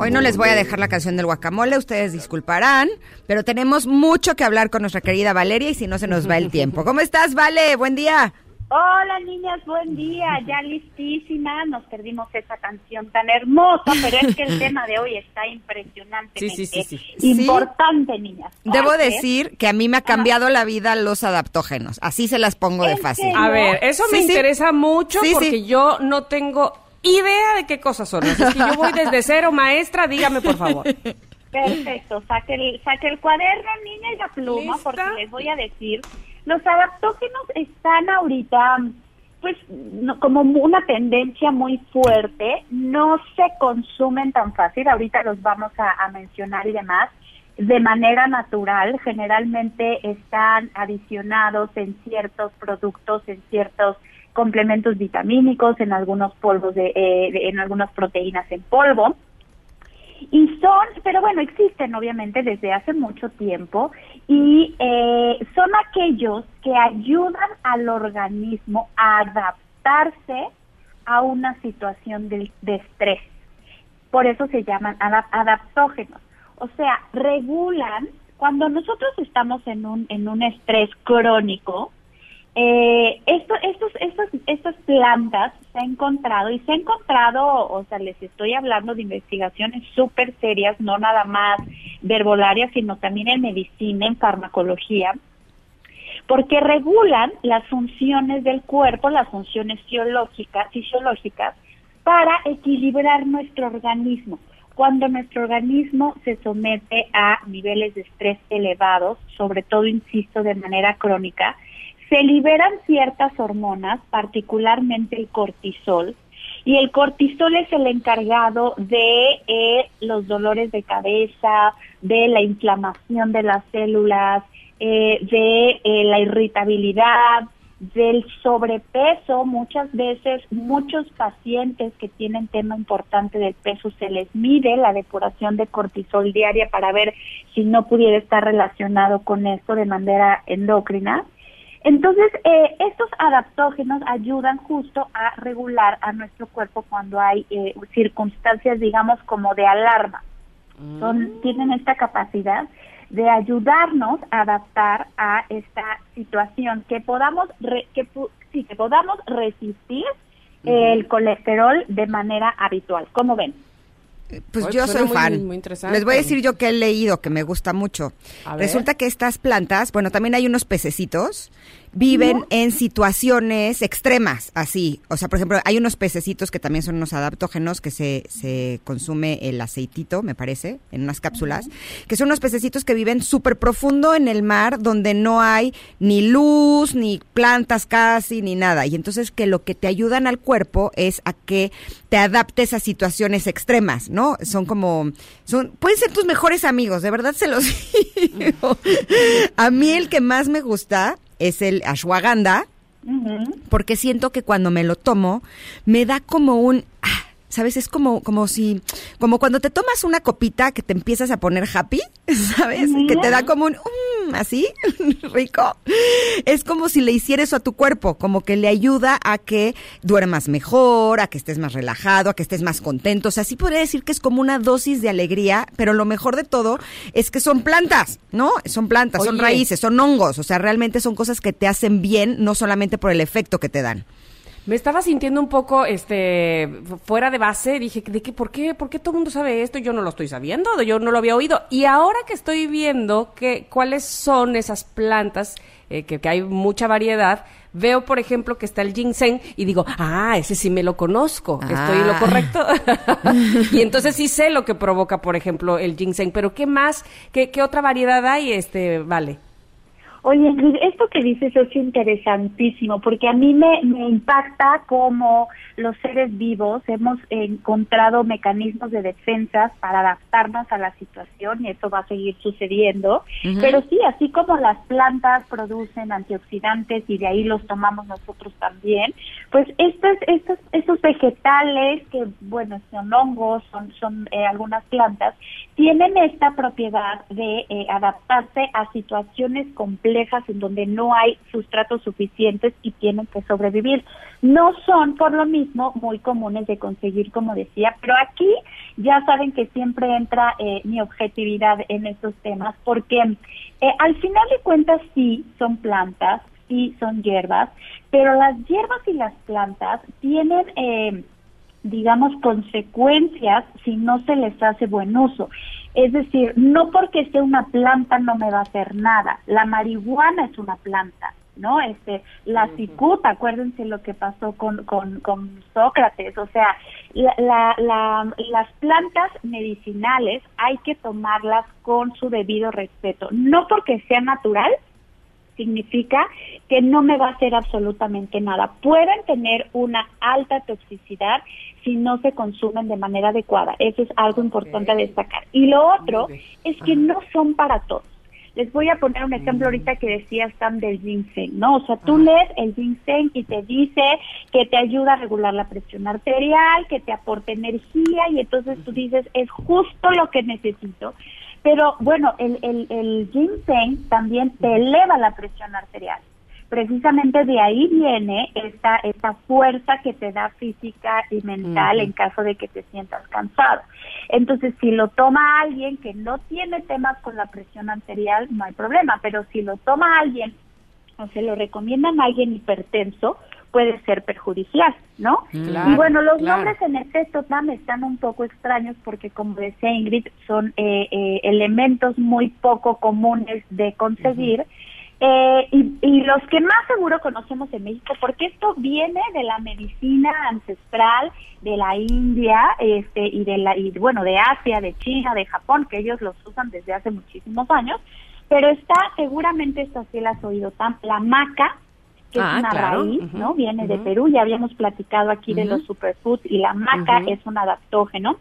Hoy no les voy a dejar la canción del guacamole, ustedes disculparán, pero tenemos mucho que hablar con nuestra querida Valeria y si no se nos va el tiempo. ¿Cómo estás, Vale? Buen día. Hola niñas, buen día, ya listísima, nos perdimos esa canción tan hermosa, pero es que el tema de hoy está impresionante. Sí, sí, sí, sí. Importante, niñas. Debo decir que a mí me ha cambiado la vida los adaptógenos, así se las pongo de ¿En fácil. serio? A ver, eso me interesa mucho Sí, sí. porque yo no tengo idea de qué cosas son. Así es que yo voy desde cero, maestra, dígame por favor. Perfecto, saque el, saque el cuaderno, niña, y la pluma, ¿Lista? porque les voy a decir, los adaptógenos están ahorita, pues, no- como una tendencia muy fuerte, no se consumen tan fácil, ahorita los vamos a, a mencionar y demás, de manera natural, generalmente están adicionados en ciertos productos, en ciertos complementos vitamínicos, en algunos polvos de, eh, en algunas proteínas en polvo. Y son, pero bueno, existen obviamente desde hace mucho tiempo y eh, son aquellos que ayudan al organismo a adaptarse a una situación de, estrés. Por eso se llaman adap- adaptógenos. O sea, regulan, cuando nosotros estamos en un, en un estrés crónico, eh, esto, estos, estos, estas plantas se ha encontrado y se ha encontrado, o sea, les estoy hablando de investigaciones súper serias, no nada más verbolarias, sino también en medicina, en farmacología, porque regulan las funciones del cuerpo, las funciones fisiológicas para equilibrar nuestro organismo. Cuando nuestro organismo se somete a niveles de estrés elevados, sobre todo, insisto, de manera crónica, se liberan ciertas hormonas, particularmente el cortisol, y el cortisol es el encargado de eh, los dolores de cabeza, de la inflamación de las células, eh, de eh, la irritabilidad, del sobrepeso. Muchas veces, muchos pacientes que tienen tema importante del peso, se les mide la depuración de cortisol diaria para ver si no pudiera estar relacionado con esto de manera endocrina. Entonces, eh, estos adaptógenos ayudan justo a regular a nuestro cuerpo cuando hay eh, circunstancias, digamos, como de alarma. Son, tienen esta capacidad de ayudarnos a adaptar a esta situación, que podamos, re- que, pu- sí, que podamos resistir el colesterol de manera habitual. ¿Cómo ven? Pues Oye, yo soy muy- fan. muy interesante. Les voy a decir yo que he leído, que me gusta mucho. Resulta que estas plantas, bueno, también hay unos pececitos, viven en situaciones extremas, así. O sea, por ejemplo, hay unos pececitos que también son unos adaptógenos que se, se consume el aceitito, me parece, en unas cápsulas, que son unos pececitos que viven súper profundo en el mar, donde no hay ni luz, ni plantas casi, ni nada. Y entonces que lo que te ayudan al cuerpo es a que te adaptes a situaciones extremas, ¿no? Son como, son, pueden ser tus mejores amigos, de verdad se los digo. A mí el que más me gusta es el ashwagandha, porque siento que cuando me lo tomo, me da como un... ah, ¿Sabes? Es como, como si, como cuando te tomas una copita que te empiezas a poner happy, ¿sabes? Que te da como un, mm, así, rico. Es como si le hiciera eso a tu cuerpo, como que le ayuda a que duermas mejor, a que estés más relajado, a que estés más contento. O sea, sí podría decir que es como una dosis de alegría, pero lo mejor de todo es que son plantas, ¿no? Son plantas, son raíces, son hongos. O sea, realmente son cosas que te hacen bien, no solamente por el efecto que te dan. Me estaba sintiendo un poco este fuera de base, dije, ¿de qué por qué por qué todo el mundo sabe esto? Yo no lo estoy sabiendo, yo no lo había oído. Y ahora que estoy viendo que cuáles son esas plantas eh, que, que hay mucha variedad, veo por ejemplo que está el ginseng y digo, "Ah, ese sí me lo conozco, estoy en lo Ah. correcto." y entonces sí sé lo que provoca, por ejemplo, el ginseng, pero ¿qué más? ¿Qué, qué otra variedad hay este, vale? Oye, esto que dices es interesantísimo porque a mí me, me impacta cómo los seres vivos hemos encontrado mecanismos de defensa para adaptarnos a la situación y eso va a seguir sucediendo. Pero sí, así como las plantas producen antioxidantes y de ahí los tomamos nosotros también, pues estos, estos, estos vegetales que, bueno, son hongos, son, son eh, algunas plantas, tienen esta propiedad de eh, adaptarse a situaciones complejas en donde no hay sustratos suficientes y tienen que sobrevivir. No son, por lo mismo, muy comunes de conseguir, como decía, pero aquí ya saben que siempre entra eh, mi objetividad en estos temas, porque eh, al final de cuentas sí son plantas, sí son hierbas, pero las hierbas y las plantas tienen... Eh, digamos, consecuencias si no se les hace buen uso. Es decir, no porque sea una planta no me va a hacer nada. La marihuana es una planta, ¿no? Este, la cicuta, acuérdense lo que pasó con, con, con Sócrates. O sea, la, la, las plantas medicinales hay que tomarlas con su debido respeto. No porque sea natural, significa que no me va a hacer absolutamente nada. Pueden tener una alta toxicidad si no se consumen de manera adecuada. Eso es algo importante a destacar. Y lo otro es que no son para todos. Les voy a poner un ejemplo mm. ahorita que decía Sam del ginseng, ¿no? O sea, tú lees el ginseng y te dice que te ayuda a regular la presión arterial, que te aporta energía y entonces tú dices, es justo lo que necesito. Pero bueno, el, el, el ginseng también te eleva la presión arterial. Precisamente de ahí viene esta, esta fuerza que te da física y mental en caso de que te sientas cansado. Entonces, si lo toma alguien que no tiene temas con la presión arterial, no hay problema, pero si lo toma alguien o se lo recomiendan a alguien hipertenso, puede ser perjudicial, ¿no? y bueno, los nombres en efecto también están un poco extraños porque, como decía Ingrid, son eh, eh, elementos muy poco comunes de conseguir. Eh, y, los que más seguro conocemos en México, porque esto viene de la medicina ancestral de la India este, y de la y bueno de Asia, de China, de Japón, que ellos los usan desde hace muchísimos años, pero está seguramente esto sí las has oído, la maca, que es ah, una raíz, ¿no? Viene de Perú, ya habíamos platicado aquí de los superfoods y la maca es un adaptógeno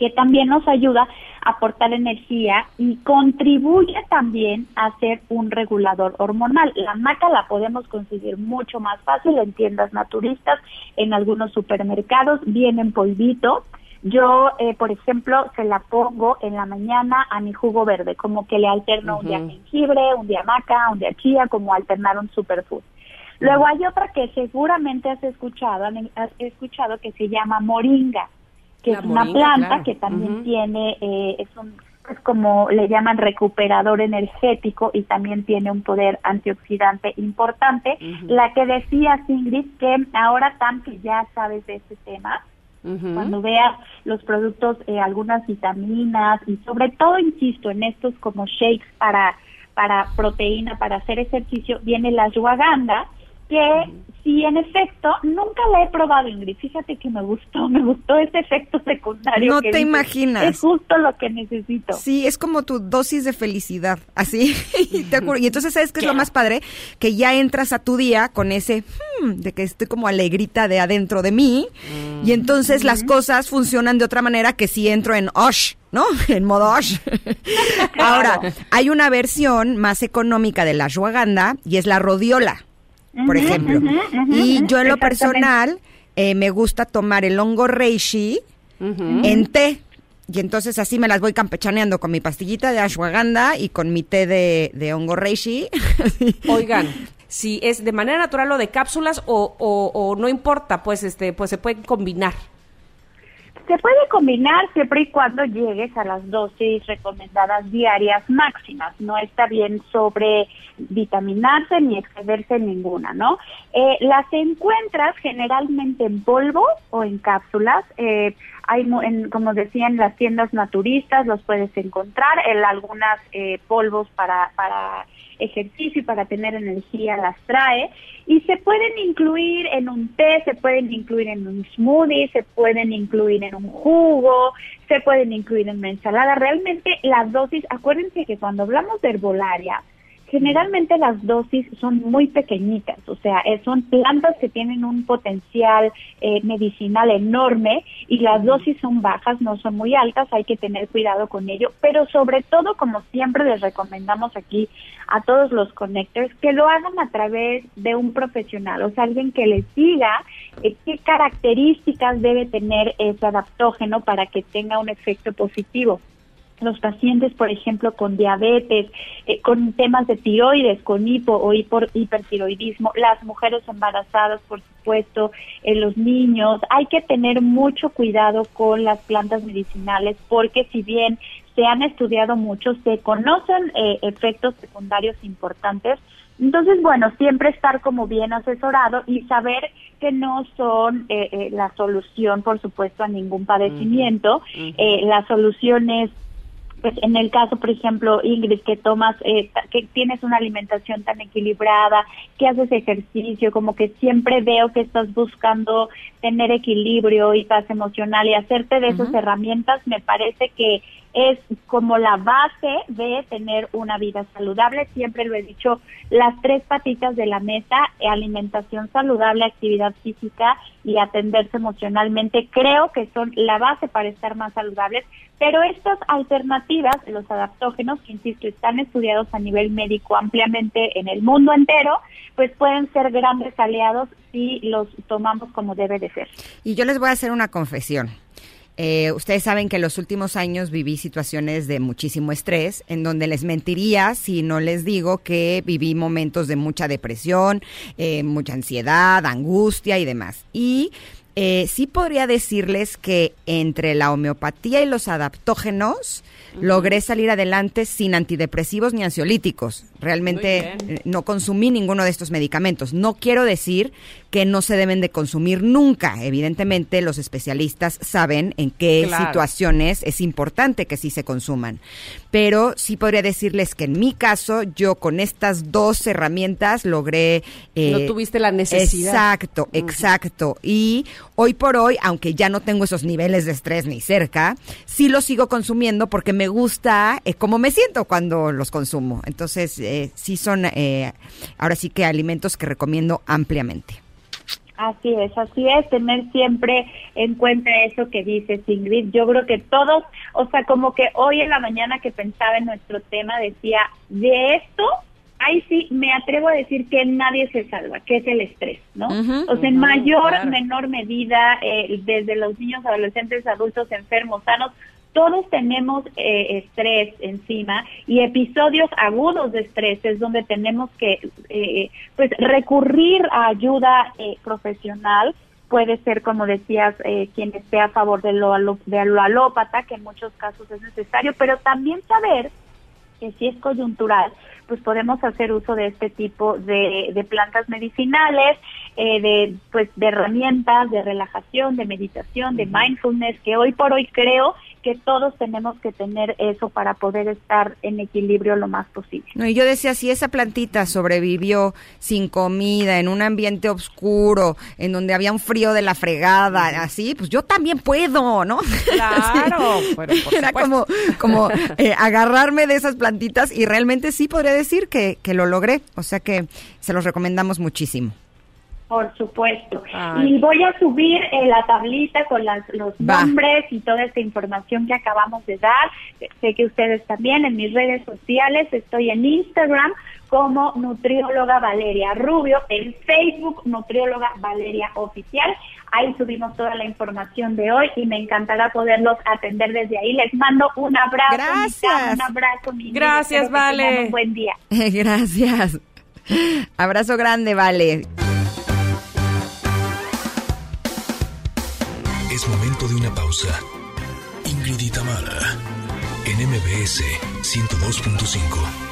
que también nos ayuda a aportar energía y contribuye también a ser un regulador hormonal. La maca la podemos conseguir mucho más fácil en tiendas naturistas, en algunos supermercados, viene en polvito. Yo, eh, por ejemplo, se la pongo en la mañana a mi jugo verde, como que le alterno un día jengibre, un día maca, un día chía, como alternar un superfood. Luego hay otra que seguramente has escuchado, has escuchado que se llama moringa, que es una planta que también tiene, eh, es un es como le llaman recuperador energético y también tiene un poder antioxidante importante. La que decía Ingrid que ahora tan que ya sabes de este tema, cuando veas los productos, eh, algunas vitaminas y sobre todo, insisto, en estos como shakes para para proteína, para hacer ejercicio, viene la ashwagandha, que sí, en efecto, nunca la he probado, Ingrid. Fíjate que me gustó, me gustó ese efecto secundario. No te imaginas. Es justo lo que necesito. Sí, es como tu dosis de felicidad, así. y, y entonces, ¿sabes qué es lo más padre? Que ya entras a tu día con ese, hmm, de que estoy como alegrita de adentro de mí. Mm. Y entonces las cosas funcionan de otra manera que si entro en Osh. ¿no? En modo Osh. Ahora, hay una versión más económica de la ashwagandha y es la rodiola por ejemplo. y yo en lo personal eh, me gusta tomar el hongo reishi en té. Y entonces así me las voy campechaneando con mi pastillita de ashwagandha y con mi té de, de hongo reishi. Oigan, si es de manera natural o de cápsulas o, o, o no importa, pues este pues se pueden combinar. Se puede combinar siempre y cuando llegues a las dosis recomendadas diarias máximas. No está bien sobre vitaminarse ni excederse en ninguna, ¿no? Eh, las encuentras generalmente en polvo o en cápsulas. Eh, hay, en, como decía, en las tiendas naturistas los puedes encontrar. En algunas eh, polvos para, para ejercicio y para tener energía las trae y se pueden incluir en un té, se pueden incluir en un smoothie, se pueden incluir en un jugo, se pueden incluir en una ensalada. Realmente las dosis, acuérdense que cuando hablamos de herbolaria, generalmente las dosis son muy pequeñitas, o sea, eh, son plantas que tienen un potencial eh, medicinal enorme y las dosis son bajas, no son muy altas, hay que tener cuidado con ello, pero sobre todo, como siempre les recomendamos aquí a todos los connectors, que lo hagan a través de un profesional, o sea, alguien que les diga eh, qué características debe tener ese adaptógeno para que tenga un efecto positivo los pacientes, por ejemplo, con diabetes, eh, con temas de tiroides, con hipo o hipertiroidismo, las mujeres embarazadas, por supuesto, eh, los niños. Hay que tener mucho cuidado con las plantas medicinales porque si bien se han estudiado mucho, se conocen eh, efectos secundarios importantes. Entonces, bueno, siempre estar como bien asesorado y saber que no son la solución, por supuesto, a ningún padecimiento. la solución es pues en el caso, por ejemplo, Ingrid, que tomas, eh, que tienes una alimentación tan equilibrada, que haces ejercicio, como que siempre veo que estás buscando tener equilibrio y paz emocional y hacerte de esas herramientas, me parece que es como la base de tener una vida saludable. Siempre lo he dicho, las tres patitas de la mesa, alimentación saludable, actividad física y atenderse emocionalmente, creo que son la base para estar más saludables. Pero estas alternativas, los adaptógenos, que insisto, están estudiados a nivel médico ampliamente en el mundo entero, pues pueden ser grandes aliados si los tomamos como debe de ser. Y yo les voy a hacer una confesión. Eh, ustedes saben que en los últimos años viví situaciones de muchísimo estrés, en donde les mentiría si no les digo que viví momentos de mucha depresión, eh, mucha ansiedad, angustia y demás. Y eh, sí podría decirles que entre la homeopatía y los adaptógenos logré salir adelante sin antidepresivos ni ansiolíticos. Realmente no consumí ninguno de estos medicamentos. No quiero decir que no se deben de consumir nunca. Evidentemente, los especialistas saben en qué situaciones es importante que sí se consuman. Pero sí podría decirles que en mi caso, yo con estas dos herramientas logré... Eh, no tuviste la necesidad. Exacto, exacto. Y hoy por hoy, aunque ya no tengo esos niveles de estrés ni cerca, sí los sigo consumiendo porque me gusta eh, cómo me siento cuando los consumo. Entonces, eh, sí son eh, ahora sí que alimentos que recomiendo ampliamente. Así es, así es, tener siempre en cuenta eso que dice Ingrid. Yo creo que todos, o sea, como que hoy en la mañana que pensaba en nuestro tema decía, de esto, ahí sí me atrevo a decir que nadie se salva, que es el estrés, ¿no? o sea, en mayor, menor medida, eh, desde los niños, adolescentes, adultos, enfermos, sanos, todos tenemos eh, estrés encima y episodios agudos de estrés es donde tenemos que eh, pues recurrir a ayuda eh, profesional. Puede ser como decías quien esté a favor de lo, de lo alópata que en muchos casos es necesario pero también saber que si es coyuntural pues podemos hacer uso de este tipo de, de plantas medicinales, de pues de herramientas de relajación, de meditación, de mindfulness, que hoy por hoy creo que todos tenemos que tener eso para poder estar en equilibrio lo más posible. No, y yo decía, si esa plantita sobrevivió sin comida, en un ambiente oscuro, en donde había un frío de la fregada, así, pues yo también puedo, ¿no? Claro. Era como, como eh, agarrarme de esas plantitas y realmente sí podría decir que, que lo logré. O sea que se los recomendamos muchísimo. Por supuesto. Y voy a subir eh, la tablita con las, los nombres y toda esta información que acabamos de dar. Sé que ustedes también en mis redes sociales. Estoy en Instagram como nutrióloga Valeria Rubio, en Facebook nutrióloga Valeria Oficial. Ahí subimos toda la información de hoy y me encantará poderlos atender desde ahí. Les mando un abrazo. Gracias. un abrazo. Mi Gracias, Vale. Un buen día. Gracias. Abrazo grande, Vale. Es momento de una pausa. Ingrid Mara, en MBS 102.5.